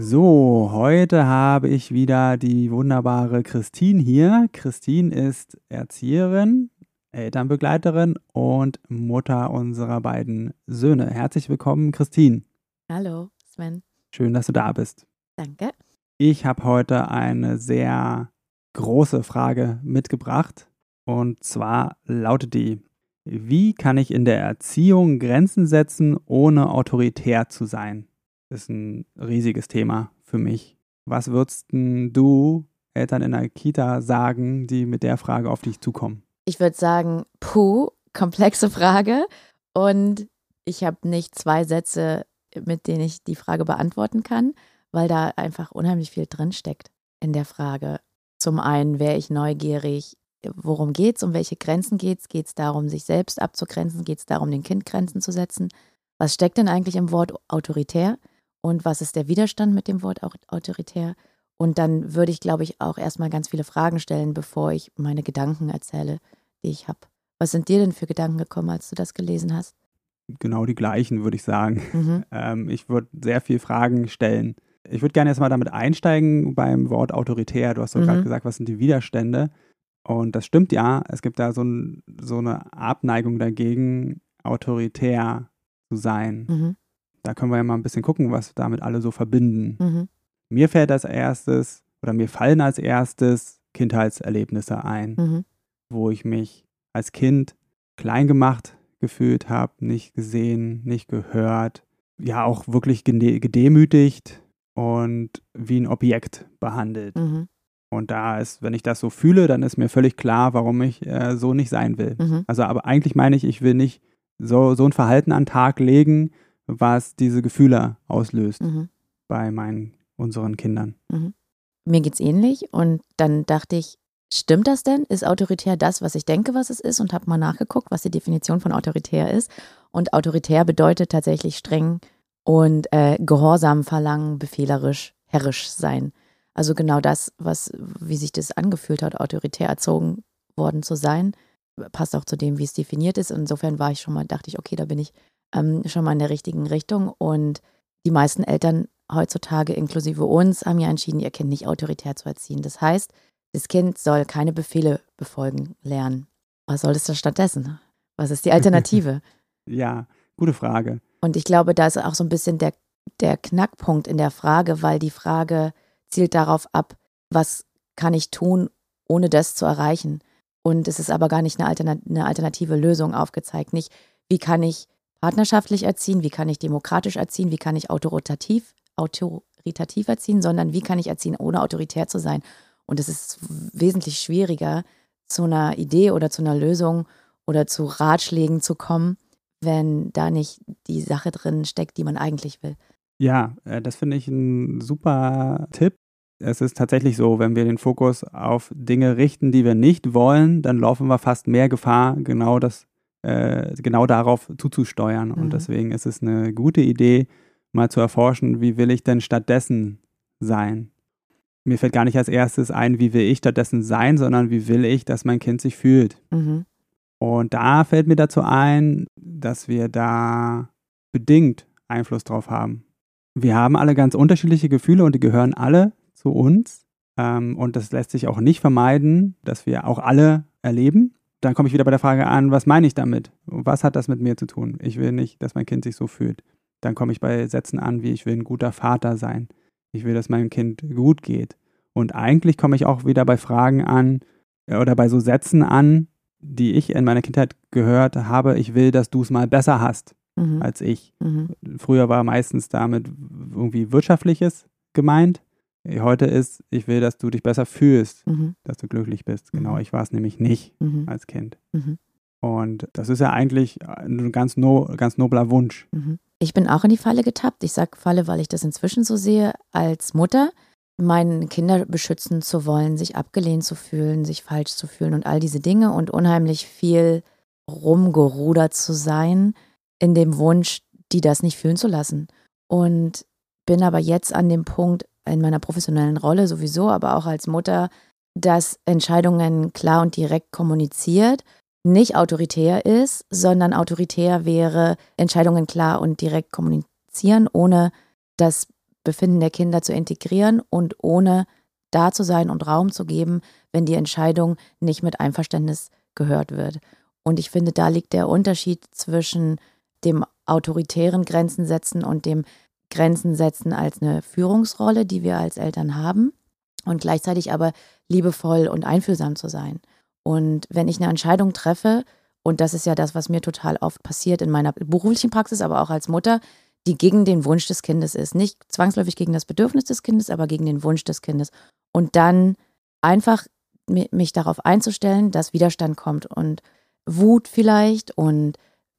So, heute habe ich wieder die wunderbare Christine hier. Christine ist Erzieherin, Elternbegleiterin und Mutter unserer beiden Söhne. Herzlich willkommen, Christine. Hallo, Sven. Schön, dass du da bist. Danke. Ich habe heute eine sehr große Frage mitgebracht. Und zwar lautet die, wie kann ich in der Erziehung Grenzen setzen, ohne autoritär zu sein? Ist ein riesiges Thema für mich. Was würdest du Eltern in der Kita sagen, die mit der Frage auf dich zukommen? Ich würde sagen, puh, komplexe Frage. Und ich habe nicht zwei Sätze, mit denen ich die Frage beantworten kann, weil da einfach unheimlich viel drinsteckt in der Frage. Zum einen wäre ich neugierig, worum geht es, um welche Grenzen geht es? Geht es darum, sich selbst abzugrenzen? Geht es darum, den Kind Grenzen zu setzen? Was steckt denn eigentlich im Wort autoritär? Und was ist der Widerstand mit dem Wort autoritär. Und dann würde ich, glaube ich, auch erstmal ganz viele Fragen stellen, bevor ich meine Gedanken erzähle, die ich habe. Was sind dir denn für Gedanken gekommen, als du das gelesen hast? Genau die gleichen, würde ich sagen. Mhm. Ähm, ich würde sehr viele Fragen stellen. Ich würde gerne erstmal damit einsteigen beim Wort autoritär. Du hast doch mhm. gerade gesagt, was sind die Widerstände? Und das stimmt ja. Es gibt da so, ein, so eine Abneigung dagegen, autoritär zu sein. Mhm. Da können wir ja mal ein bisschen gucken, was damit alle so verbinden. Mhm. Mir fällt als erstes oder mir fallen als erstes Kindheitserlebnisse ein, mhm. wo ich mich als Kind klein gemacht gefühlt habe, nicht gesehen, nicht gehört, ja auch wirklich gedemütigt und wie ein Objekt behandelt. Mhm. Und da ist, wenn ich das so fühle, dann ist mir völlig klar, warum ich äh, so nicht sein will. Mhm. Also, aber eigentlich meine ich, ich will nicht so, so ein Verhalten an den Tag legen, was diese Gefühle auslöst mhm. bei meinen, unseren Kindern. Mhm. Mir geht's ähnlich und dann dachte ich, stimmt das denn? Ist autoritär das, was ich denke, was es ist? Und habe mal nachgeguckt, was die Definition von autoritär ist. Und autoritär bedeutet tatsächlich streng und äh, Gehorsam verlangen, befehlerisch, herrisch sein. Also genau das, was, wie sich das angefühlt hat, autoritär erzogen worden zu sein, passt auch zu dem, wie es definiert ist. Insofern war ich schon mal, dachte ich, okay, da bin ich ähm, schon mal in der richtigen Richtung. Und die meisten Eltern heutzutage, inklusive uns, haben ja entschieden, ihr Kind nicht autoritär zu erziehen. Das heißt, das Kind soll keine Befehle befolgen lernen. Was soll es da stattdessen? Was ist die Alternative? ja, gute Frage. Und ich glaube, da ist auch so ein bisschen der, der Knackpunkt in der Frage, weil die Frage zielt darauf ab, was kann ich tun, ohne das zu erreichen. Und es ist aber gar nicht eine, Alternat eine alternative Lösung aufgezeigt. Nicht, wie kann ich partnerschaftlich erziehen, wie kann ich demokratisch erziehen, wie kann ich autoritativ, autoritativ erziehen, sondern wie kann ich erziehen, ohne autoritär zu sein. Und es ist wesentlich schwieriger, zu einer Idee oder zu einer Lösung oder zu Ratschlägen zu kommen, wenn da nicht die Sache drin steckt, die man eigentlich will. Ja, äh, das finde ich ein super Tipp. Es ist tatsächlich so, wenn wir den Fokus auf Dinge richten, die wir nicht wollen, dann laufen wir fast mehr Gefahr, genau das äh, genau darauf zuzusteuern. Mhm. Und deswegen ist es eine gute Idee, mal zu erforschen, wie will ich denn stattdessen sein? Mir fällt gar nicht als erstes ein, wie will ich stattdessen sein, sondern wie will ich, dass mein Kind sich fühlt. Mhm. Und da fällt mir dazu ein, dass wir da bedingt Einfluss drauf haben. Wir haben alle ganz unterschiedliche Gefühle und die gehören alle zu uns. Ähm, und das lässt sich auch nicht vermeiden, dass wir auch alle erleben dann komme ich wieder bei der Frage an, was meine ich damit? Was hat das mit mir zu tun? Ich will nicht, dass mein Kind sich so fühlt. Dann komme ich bei Sätzen an, wie ich will ein guter Vater sein. Ich will, dass meinem Kind gut geht. Und eigentlich komme ich auch wieder bei Fragen an äh, oder bei so Sätzen an, die ich in meiner Kindheit gehört habe. Ich will, dass du es mal besser hast mhm. als ich. Mhm. Früher war meistens damit irgendwie Wirtschaftliches gemeint. Heute ist, ich will, dass du dich besser fühlst, mhm. dass du glücklich bist. Genau, mhm. ich war es nämlich nicht mhm. als Kind. Mhm. Und das ist ja eigentlich ein ganz, no, ganz nobler Wunsch. Mhm. Ich bin auch in die Falle getappt. Ich sage Falle, weil ich das inzwischen so sehe als Mutter, meine Kinder beschützen zu wollen, sich abgelehnt zu fühlen, sich falsch zu fühlen und all diese Dinge und unheimlich viel rumgerudert zu sein in dem Wunsch, die das nicht fühlen zu lassen. Und bin aber jetzt an dem Punkt in meiner professionellen Rolle sowieso, aber auch als Mutter, dass Entscheidungen klar und direkt kommuniziert, nicht autoritär ist, sondern autoritär wäre, Entscheidungen klar und direkt kommunizieren, ohne das Befinden der Kinder zu integrieren und ohne da zu sein und Raum zu geben, wenn die Entscheidung nicht mit Einverständnis gehört wird. Und ich finde, da liegt der Unterschied zwischen dem autoritären Grenzen setzen und dem Grenzen setzen als eine Führungsrolle, die wir als Eltern haben und gleichzeitig aber liebevoll und einfühlsam zu sein. Und wenn ich eine Entscheidung treffe, und das ist ja das, was mir total oft passiert in meiner beruflichen Praxis, aber auch als Mutter, die gegen den Wunsch des Kindes ist. Nicht zwangsläufig gegen das Bedürfnis des Kindes, aber gegen den Wunsch des Kindes. Und dann einfach mich darauf einzustellen, dass Widerstand kommt und Wut vielleicht und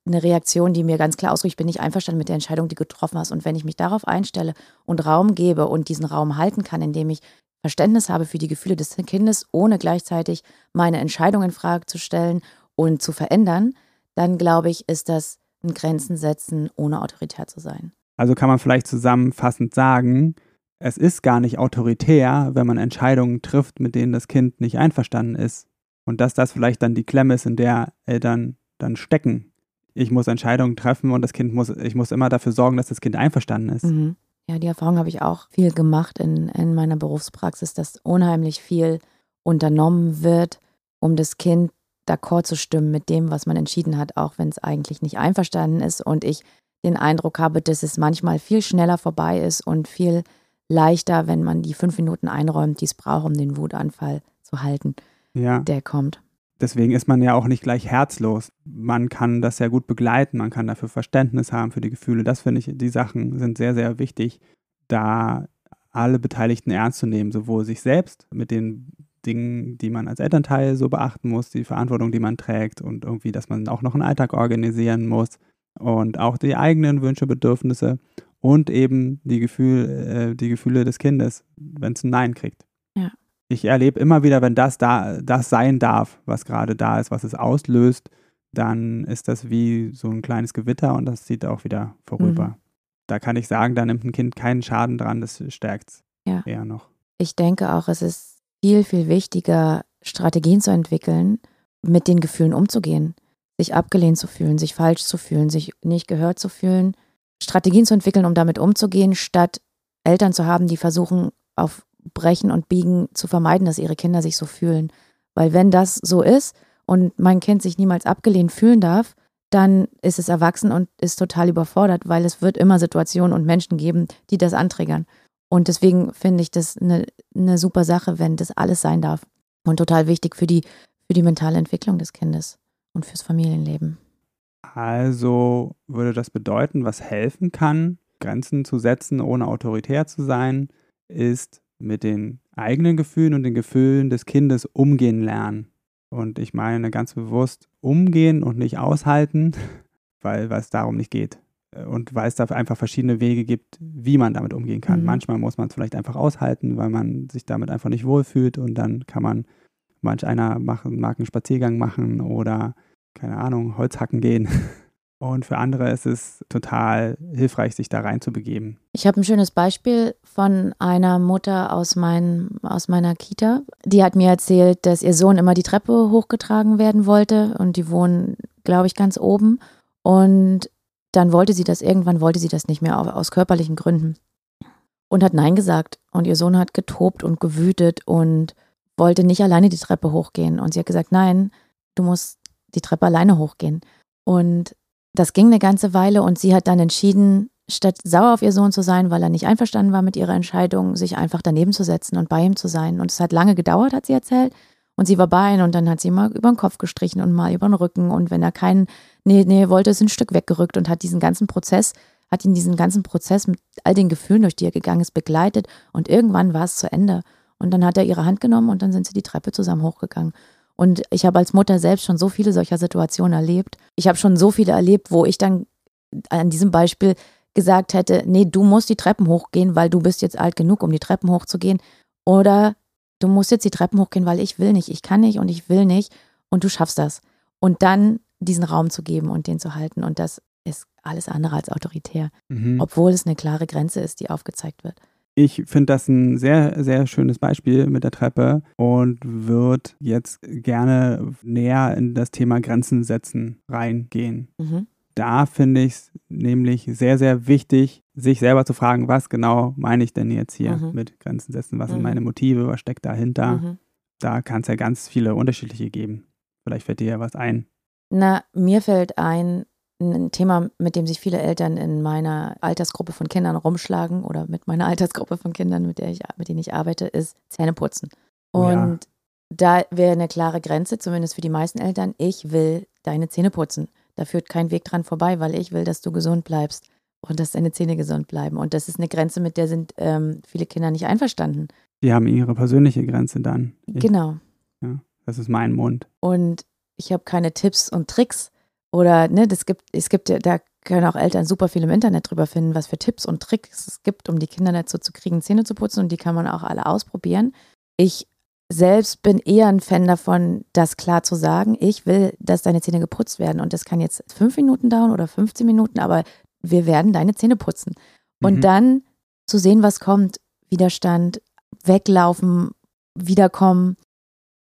eine Reaktion, die mir ganz klar ausdrückt, ich bin nicht einverstanden mit der Entscheidung, die du getroffen hast. Und wenn ich mich darauf einstelle und Raum gebe und diesen Raum halten kann, indem ich Verständnis habe für die Gefühle des Kindes, ohne gleichzeitig meine Entscheidung in Frage zu stellen und zu verändern, dann glaube ich, ist das ein Grenzen setzen, ohne autoritär zu sein. Also kann man vielleicht zusammenfassend sagen, es ist gar nicht autoritär, wenn man Entscheidungen trifft, mit denen das Kind nicht einverstanden ist. Und dass das vielleicht dann die Klemme ist, in der Eltern dann stecken. Ich muss Entscheidungen treffen und das Kind muss, ich muss immer dafür sorgen, dass das Kind einverstanden ist. Mhm. Ja, die Erfahrung habe ich auch viel gemacht in, in meiner Berufspraxis, dass unheimlich viel unternommen wird, um das Kind d'accord zu stimmen mit dem, was man entschieden hat, auch wenn es eigentlich nicht einverstanden ist. Und ich den Eindruck habe, dass es manchmal viel schneller vorbei ist und viel leichter, wenn man die fünf Minuten einräumt, die es braucht, um den Wutanfall zu halten, ja. der kommt. Deswegen ist man ja auch nicht gleich herzlos. Man kann das sehr gut begleiten, man kann dafür Verständnis haben für die Gefühle. Das finde ich, die Sachen sind sehr, sehr wichtig, da alle Beteiligten ernst zu nehmen, sowohl sich selbst mit den Dingen, die man als Elternteil so beachten muss, die Verantwortung, die man trägt und irgendwie, dass man auch noch einen Alltag organisieren muss und auch die eigenen Wünsche, Bedürfnisse und eben die, Gefühl, äh, die Gefühle des Kindes, wenn es ein Nein kriegt. Ja. Ich erlebe immer wieder, wenn das da, das sein darf, was gerade da ist, was es auslöst, dann ist das wie so ein kleines Gewitter und das zieht auch wieder vorüber. Mhm. Da kann ich sagen, da nimmt ein Kind keinen Schaden dran, das stärkt es ja. eher noch. Ich denke auch, es ist viel, viel wichtiger, Strategien zu entwickeln, mit den Gefühlen umzugehen, sich abgelehnt zu fühlen, sich falsch zu fühlen, sich nicht gehört zu fühlen, Strategien zu entwickeln, um damit umzugehen, statt Eltern zu haben, die versuchen, auf Brechen und Biegen zu vermeiden, dass ihre Kinder sich so fühlen. Weil wenn das so ist und mein Kind sich niemals abgelehnt fühlen darf, dann ist es erwachsen und ist total überfordert, weil es wird immer Situationen und Menschen geben, die das anträgern. Und deswegen finde ich das eine, eine super Sache, wenn das alles sein darf. Und total wichtig für die, für die mentale Entwicklung des Kindes und fürs Familienleben. Also würde das bedeuten, was helfen kann, Grenzen zu setzen, ohne autoritär zu sein, ist mit den eigenen Gefühlen und den Gefühlen des Kindes umgehen lernen. Und ich meine ganz bewusst umgehen und nicht aushalten, weil, weil es darum nicht geht. Und weil es da einfach verschiedene Wege gibt, wie man damit umgehen kann. Mhm. Manchmal muss man es vielleicht einfach aushalten, weil man sich damit einfach nicht wohlfühlt und dann kann man, manch einer machen, mag einen Spaziergang machen oder, keine Ahnung, Holz hacken gehen. Und für andere ist es total hilfreich, sich da reinzubegeben. Ich habe ein schönes Beispiel von einer Mutter aus, mein, aus meiner Kita. Die hat mir erzählt, dass ihr Sohn immer die Treppe hochgetragen werden wollte und die wohnen, glaube ich, ganz oben. Und dann wollte sie das, irgendwann wollte sie das nicht mehr aus körperlichen Gründen und hat Nein gesagt. Und ihr Sohn hat getobt und gewütet und wollte nicht alleine die Treppe hochgehen. Und sie hat gesagt, nein, du musst die Treppe alleine hochgehen. Und das ging eine ganze Weile und sie hat dann entschieden, statt sauer auf ihr Sohn zu sein, weil er nicht einverstanden war mit ihrer Entscheidung, sich einfach daneben zu setzen und bei ihm zu sein. Und es hat lange gedauert, hat sie erzählt. Und sie war bei ihm und dann hat sie mal über den Kopf gestrichen und mal über den Rücken. Und wenn er keinen, nee, nee, wollte, ist ein Stück weggerückt und hat diesen ganzen Prozess, hat ihn diesen ganzen Prozess mit all den Gefühlen, durch die er gegangen ist, begleitet. Und irgendwann war es zu Ende. Und dann hat er ihre Hand genommen und dann sind sie die Treppe zusammen hochgegangen. Und ich habe als Mutter selbst schon so viele solcher Situationen erlebt. Ich habe schon so viele erlebt, wo ich dann an diesem Beispiel gesagt hätte, nee, du musst die Treppen hochgehen, weil du bist jetzt alt genug, um die Treppen hochzugehen. Oder du musst jetzt die Treppen hochgehen, weil ich will nicht, ich kann nicht und ich will nicht und du schaffst das. Und dann diesen Raum zu geben und den zu halten. Und das ist alles andere als autoritär, Mhm. obwohl es eine klare Grenze ist, die aufgezeigt wird. Ich finde das ein sehr, sehr schönes Beispiel mit der Treppe und würde jetzt gerne näher in das Thema Grenzen setzen reingehen. Mhm. Da finde ich es nämlich sehr, sehr wichtig, sich selber zu fragen, was genau meine ich denn jetzt hier Mhm. mit Grenzen setzen? Was Mhm. sind meine Motive? Was steckt dahinter? Mhm. Da kann es ja ganz viele unterschiedliche geben. Vielleicht fällt dir ja was ein. Na, mir fällt ein, ein Thema, mit dem sich viele Eltern in meiner Altersgruppe von Kindern rumschlagen oder mit meiner Altersgruppe von Kindern, mit, der ich, mit denen ich arbeite, ist Zähneputzen. Oh ja. Und da wäre eine klare Grenze, zumindest für die meisten Eltern, ich will deine Zähne putzen. Da führt kein Weg dran vorbei, weil ich will, dass du gesund bleibst und dass deine Zähne gesund bleiben. Und das ist eine Grenze, mit der sind ähm, viele Kinder nicht einverstanden. Die haben ihre persönliche Grenze dann. Ich, Genau. Das ist mein Mund. und ich habe keine Tipps und Tricks oder ne, das gibt, es gibt ja, da können auch Eltern super viel im Internet drüber finden, was für Tipps und Tricks es gibt, um die Kinder dazu zu kriegen, Zähne zu putzen und die kann man auch alle ausprobieren. Ich selbst bin eher ein Fan davon, das klar zu sagen. Ich will, dass deine Zähne geputzt werden und das kann jetzt fünf Minuten dauern oder 15 Minuten, aber wir werden deine Zähne putzen. Und Mhm. dann zu sehen, was kommt, Widerstand, weglaufen, wiederkommen.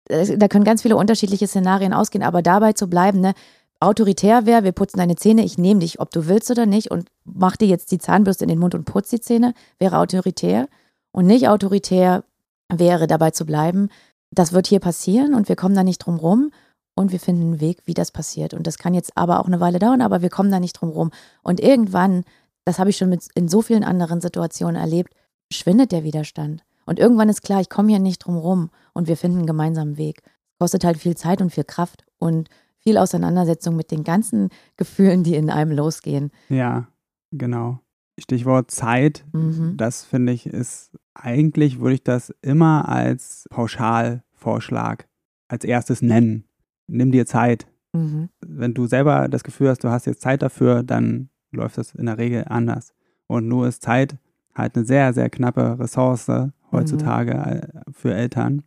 Äh, Da können ganz viele unterschiedliche Szenarien ausgehen, aber dabei zu bleiben, ne, autoritär wäre, wir putzen deine Zähne, ich nehme dich, ob du willst oder nicht, und mach dir jetzt die Zahnbürste in den Mund und putz die Zähne, wäre autoritär. Und nicht autoritär wäre dabei zu bleiben, das wird hier passieren und wir kommen da nicht drum rum und wir finden einen Weg, wie das passiert. Und das kann jetzt aber auch eine Weile dauern, aber wir kommen da nicht drum rum. Und irgendwann, das habe ich schon mit, in so vielen anderen Situationen erlebt, schwindet der Widerstand. Und irgendwann ist klar, ich komme hier nicht drum rum und wir finden einen gemeinsamen Weg. Kostet halt viel Zeit und viel Kraft und viel Auseinandersetzung mit den ganzen Gefühlen, die in einem losgehen. Ja, genau. Stichwort Zeit. Mhm. Das finde ich ist, eigentlich würde ich das immer als Pauschalvorschlag als erstes nennen. Nimm dir Zeit. Mhm. Wenn du selber das Gefühl hast, du hast jetzt Zeit dafür, dann läuft das in der Regel anders. Und nur ist Zeit halt eine sehr, sehr knappe Ressource heutzutage äh, für Eltern.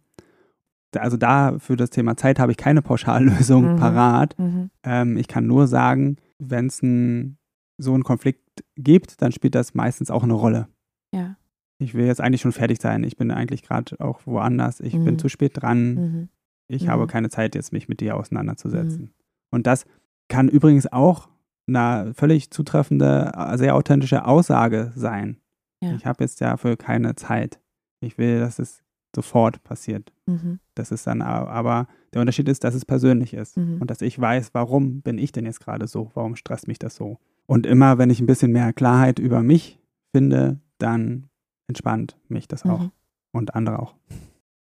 Also da für das Thema Zeit habe ich keine Pauschallösung Mhm. parat. Mhm. Ähm, ich kann nur sagen, wenn es ein, so einen Konflikt gibt, dann spielt das meistens auch eine Rolle. Ja. Ich will jetzt eigentlich schon fertig sein. Ich bin eigentlich gerade auch woanders. Ich Mhm. bin zu spät dran. Mhm. Ich Mhm. habe keine Zeit, jetzt mich mit dir auseinanderzusetzen. Und das kann übrigens auch eine völlig zutreffende, äh, sehr authentische Aussage sein. Ja. Ich habe jetzt dafür keine Zeit. Ich will, dass es sofort passiert. Mhm. Das ist dann aber der Unterschied ist, dass es persönlich ist Mhm. und dass ich weiß, warum bin ich denn jetzt gerade so? Warum stresst mich das so? Und immer, wenn ich ein bisschen mehr Klarheit über mich finde, dann entspannt mich das auch Mhm. und andere auch.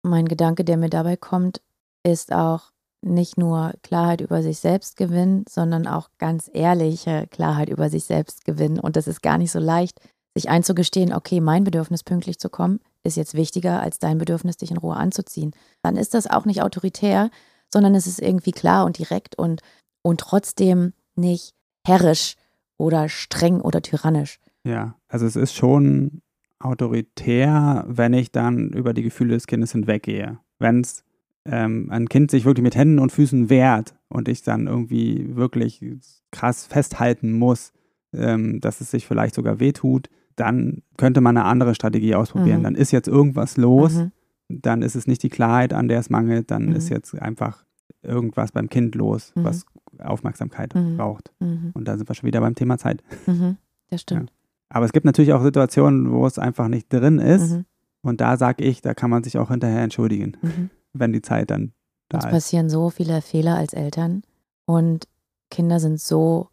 Mein Gedanke, der mir dabei kommt, ist auch nicht nur Klarheit über sich selbst gewinnen, sondern auch ganz ehrliche Klarheit über sich selbst gewinnen. Und das ist gar nicht so leicht, sich einzugestehen, okay, mein Bedürfnis pünktlich zu kommen, ist jetzt wichtiger als dein Bedürfnis, dich in Ruhe anzuziehen. Dann ist das auch nicht autoritär, sondern es ist irgendwie klar und direkt und, und trotzdem nicht herrisch oder streng oder tyrannisch. Ja, also es ist schon autoritär, wenn ich dann über die Gefühle des Kindes hinweggehe. Wenn es ähm, ein Kind sich wirklich mit Händen und Füßen wehrt und ich dann irgendwie wirklich krass festhalten muss, ähm, dass es sich vielleicht sogar wehtut, dann könnte man eine andere Strategie ausprobieren. Mhm. Dann ist jetzt irgendwas los, Mhm. dann ist es nicht die Klarheit, an der es mangelt, dann Mhm. ist jetzt einfach irgendwas beim Kind los, Mhm. was Aufmerksamkeit Mhm. braucht. Mhm. Und da sind wir schon wieder beim Thema Zeit. Das stimmt. Aber es gibt natürlich auch Situationen, wo es einfach nicht drin ist. Und da sage ich, da kann man sich auch hinterher entschuldigen, wenn die Zeit dann da Uns ist. passieren so viele Fehler als Eltern und Kinder sind so,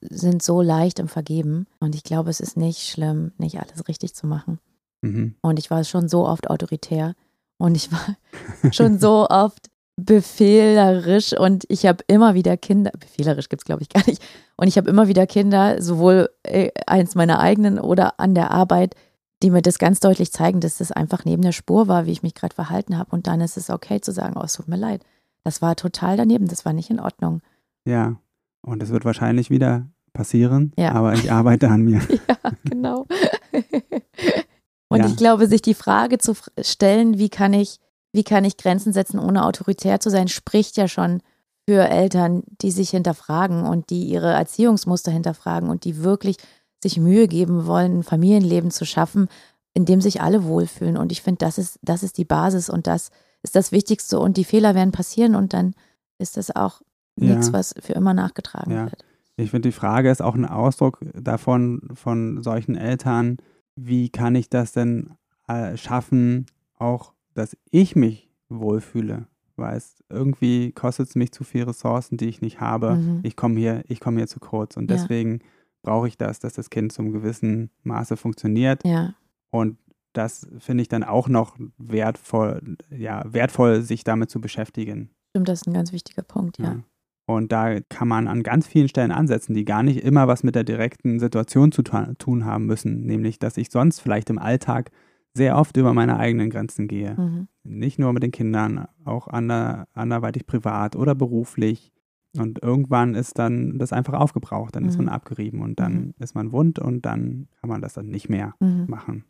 sind so leicht im Vergeben. Und ich glaube, es ist nicht schlimm, nicht alles richtig zu machen. Mhm. Und ich war schon so oft autoritär und ich war schon so oft befehlerisch und ich habe immer wieder Kinder, befehlerisch gibt es glaube ich gar nicht, und ich habe immer wieder Kinder, sowohl äh, eins meiner eigenen oder an der Arbeit, die mir das ganz deutlich zeigen, dass das einfach neben der Spur war, wie ich mich gerade verhalten habe. Und dann ist es okay zu sagen, oh, es tut mir leid. Das war total daneben, das war nicht in Ordnung. Ja. Und es wird wahrscheinlich wieder passieren, Ja. aber ich arbeite an mir. Ja, genau. Und Ja. ich glaube, sich die Frage zu stellen, wie kann ich, wie kann ich Grenzen setzen, ohne autoritär zu sein, spricht ja schon für Eltern, die sich hinterfragen und die ihre Erziehungsmuster hinterfragen und die wirklich sich Mühe geben wollen, ein Familienleben zu schaffen, in dem sich alle wohlfühlen. Und ich finde, das ist, das ist die Basis und das ist das Wichtigste. Und die Fehler werden passieren und dann ist das auch Ja. nichts, was für immer nachgetragen Ja. wird. Ich finde, die Frage ist auch ein Ausdruck davon, von solchen Eltern, wie kann ich das denn äh, schaffen, auch, dass ich mich wohlfühle? Weil es irgendwie kostet es mich zu viele Ressourcen, die ich nicht habe. Mhm. Ich komme hier, ich komme hier zu kurz. Und Ja. deswegen brauche ich das, dass das Kind zum gewissen Maße funktioniert. Ja, Und das finde ich dann auch noch wertvoll, ja, wertvoll, sich damit zu beschäftigen. stimmt, das ist ein ganz wichtiger Punkt, ja. Ja. Und da kann man an ganz vielen Stellen ansetzen, die gar nicht immer was mit der direkten Situation zu tu- tun haben müssen. Nämlich, dass ich sonst vielleicht im Alltag sehr oft über meine eigenen Grenzen gehe. Mhm. Nicht nur mit den Kindern, auch ander, anderweitig privat oder beruflich. Und irgendwann ist dann das einfach aufgebraucht, dann ist Mhm. man abgerieben und dann Mhm. ist man wund und dann kann man das dann nicht mehr Mhm. machen.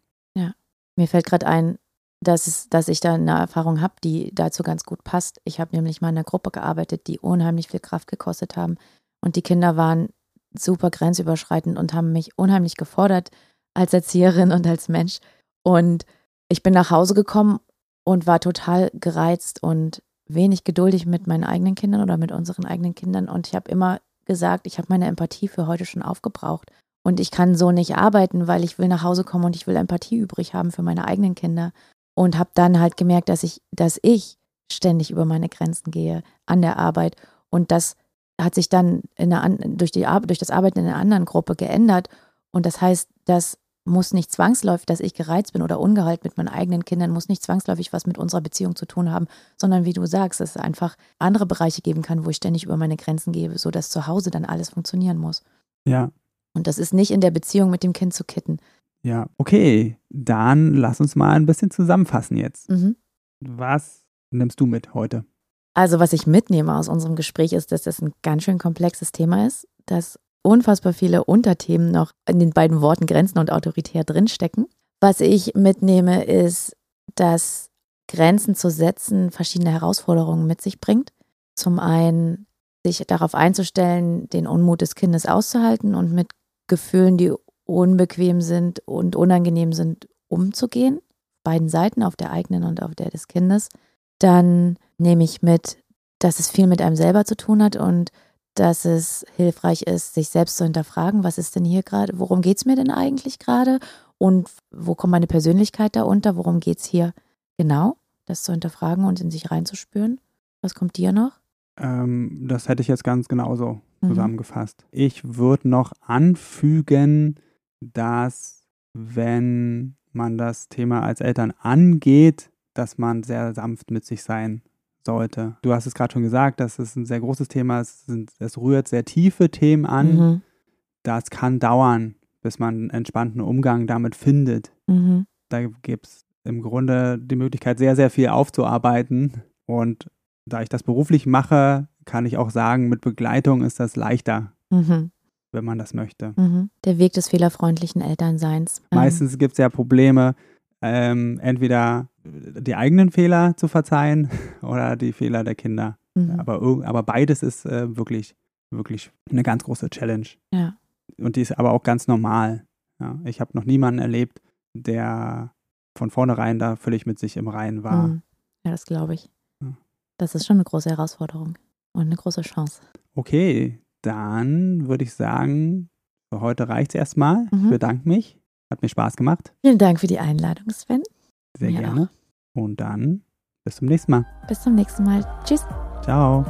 Mir fällt gerade ein, dass, dass ich da eine Erfahrung habe, die dazu ganz gut passt. Ich habe nämlich mal in einer Gruppe gearbeitet, die unheimlich viel Kraft gekostet haben. Und die Kinder waren super grenzüberschreitend und haben mich unheimlich gefordert als Erzieherin und als Mensch. Und ich bin nach Hause gekommen und war total gereizt und wenig geduldig mit meinen eigenen Kindern oder mit unseren eigenen Kindern. Und ich habe immer gesagt, ich habe meine Empathie für heute schon aufgebraucht. Und ich kann so nicht arbeiten, weil ich will nach Hause kommen und ich will Empathie übrig haben für meine eigenen Kinder. Und habe dann halt gemerkt, dass ich, dass ich ständig über meine Grenzen gehe an der Arbeit. Und das hat sich dann in einer, durch, die, durch das Arbeiten in einer anderen Gruppe geändert. Und das heißt, das muss nicht zwangsläufig, dass ich gereizt bin oder ungehalten mit meinen eigenen Kindern, muss nicht zwangsläufig was mit unserer Beziehung zu tun haben, sondern wie du sagst, dass es einfach andere Bereiche geben kann, wo ich ständig über meine Grenzen gehe, sodass zu Hause dann alles funktionieren muss. Ja, Und das ist nicht in der Beziehung mit dem Kind zu kitten. Ja. Okay, dann lass uns mal ein bisschen zusammenfassen jetzt. Mhm. Was nimmst du mit heute? Also, was ich mitnehme aus unserem Gespräch ist, dass das ein ganz schön komplexes Thema ist, dass unfassbar viele Unterthemen noch in den beiden Worten Grenzen und autoritär drinstecken. Was ich mitnehme, ist, dass Grenzen zu setzen verschiedene Herausforderungen mit sich bringt. Zum einen, sich darauf einzustellen, den Unmut des Kindes auszuhalten und mit Gefühlen, die unbequem sind und unangenehm sind, umzugehen. Beiden Seiten, auf der eigenen und auf der des Kindes. Dann nehme ich mit, dass es viel mit einem selber zu tun hat und dass es hilfreich ist, sich selbst zu hinterfragen, was ist denn hier gerade, worum geht es mir denn eigentlich gerade und wo kommt meine Persönlichkeit da unter, worum geht es hier genau, das zu hinterfragen und in sich reinzuspüren. Was kommt dir noch? Ähm, das hätte ich jetzt ganz genauso Mhm. zusammengefasst. Ich würde noch anfügen, dass wenn man das Thema als Eltern angeht, dass man sehr sanft mit sich sein sollte. Du hast es gerade schon gesagt, dass es ein sehr großes Thema ist. Es, sind, es rührt sehr tiefe Themen an. Mhm. Das kann dauern, bis man einen entspannten Umgang damit findet. Mhm. Da gibt es im Grunde die Möglichkeit, sehr, sehr viel aufzuarbeiten. Und da ich das beruflich mache, kann ich auch sagen, mit Begleitung ist das leichter, Mhm. Wenn man das möchte. Mhm. Der Weg des fehlerfreundlichen Elternseins. Ähm, Meistens gibt es ja Probleme, ähm, entweder die eigenen Fehler zu verzeihen oder die Fehler der Kinder. mhm. Aber, aber beides ist äh, wirklich, wirklich eine ganz große Challenge. Ja. Und die ist aber auch ganz normal. Ja, ich habe noch niemanden erlebt, der von vornherein da völlig mit sich im Reinen war. Mhm. Ja, das glaube ich. Ja. Das ist schon eine große Herausforderung und eine große Chance. Okay, dann würde ich sagen, für heute reicht es erstmal. Ich Mhm. bedanke mich. Hat mir Spaß gemacht. Vielen Dank für die Einladung, Sven. Sehr Mir gerne. Und dann bis zum nächsten Mal. Bis zum nächsten Mal. Tschüss. Ciao.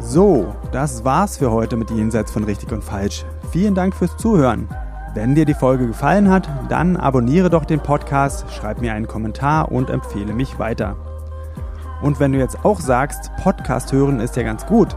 So, das war's für heute mit Jenseits von Richtig und Falsch. Vielen Dank fürs Zuhören. Wenn dir die Folge gefallen hat, dann abonniere doch den Podcast, schreib mir einen Kommentar und empfehle mich weiter. Und wenn du jetzt auch sagst, Podcast hören ist ja ganz gut,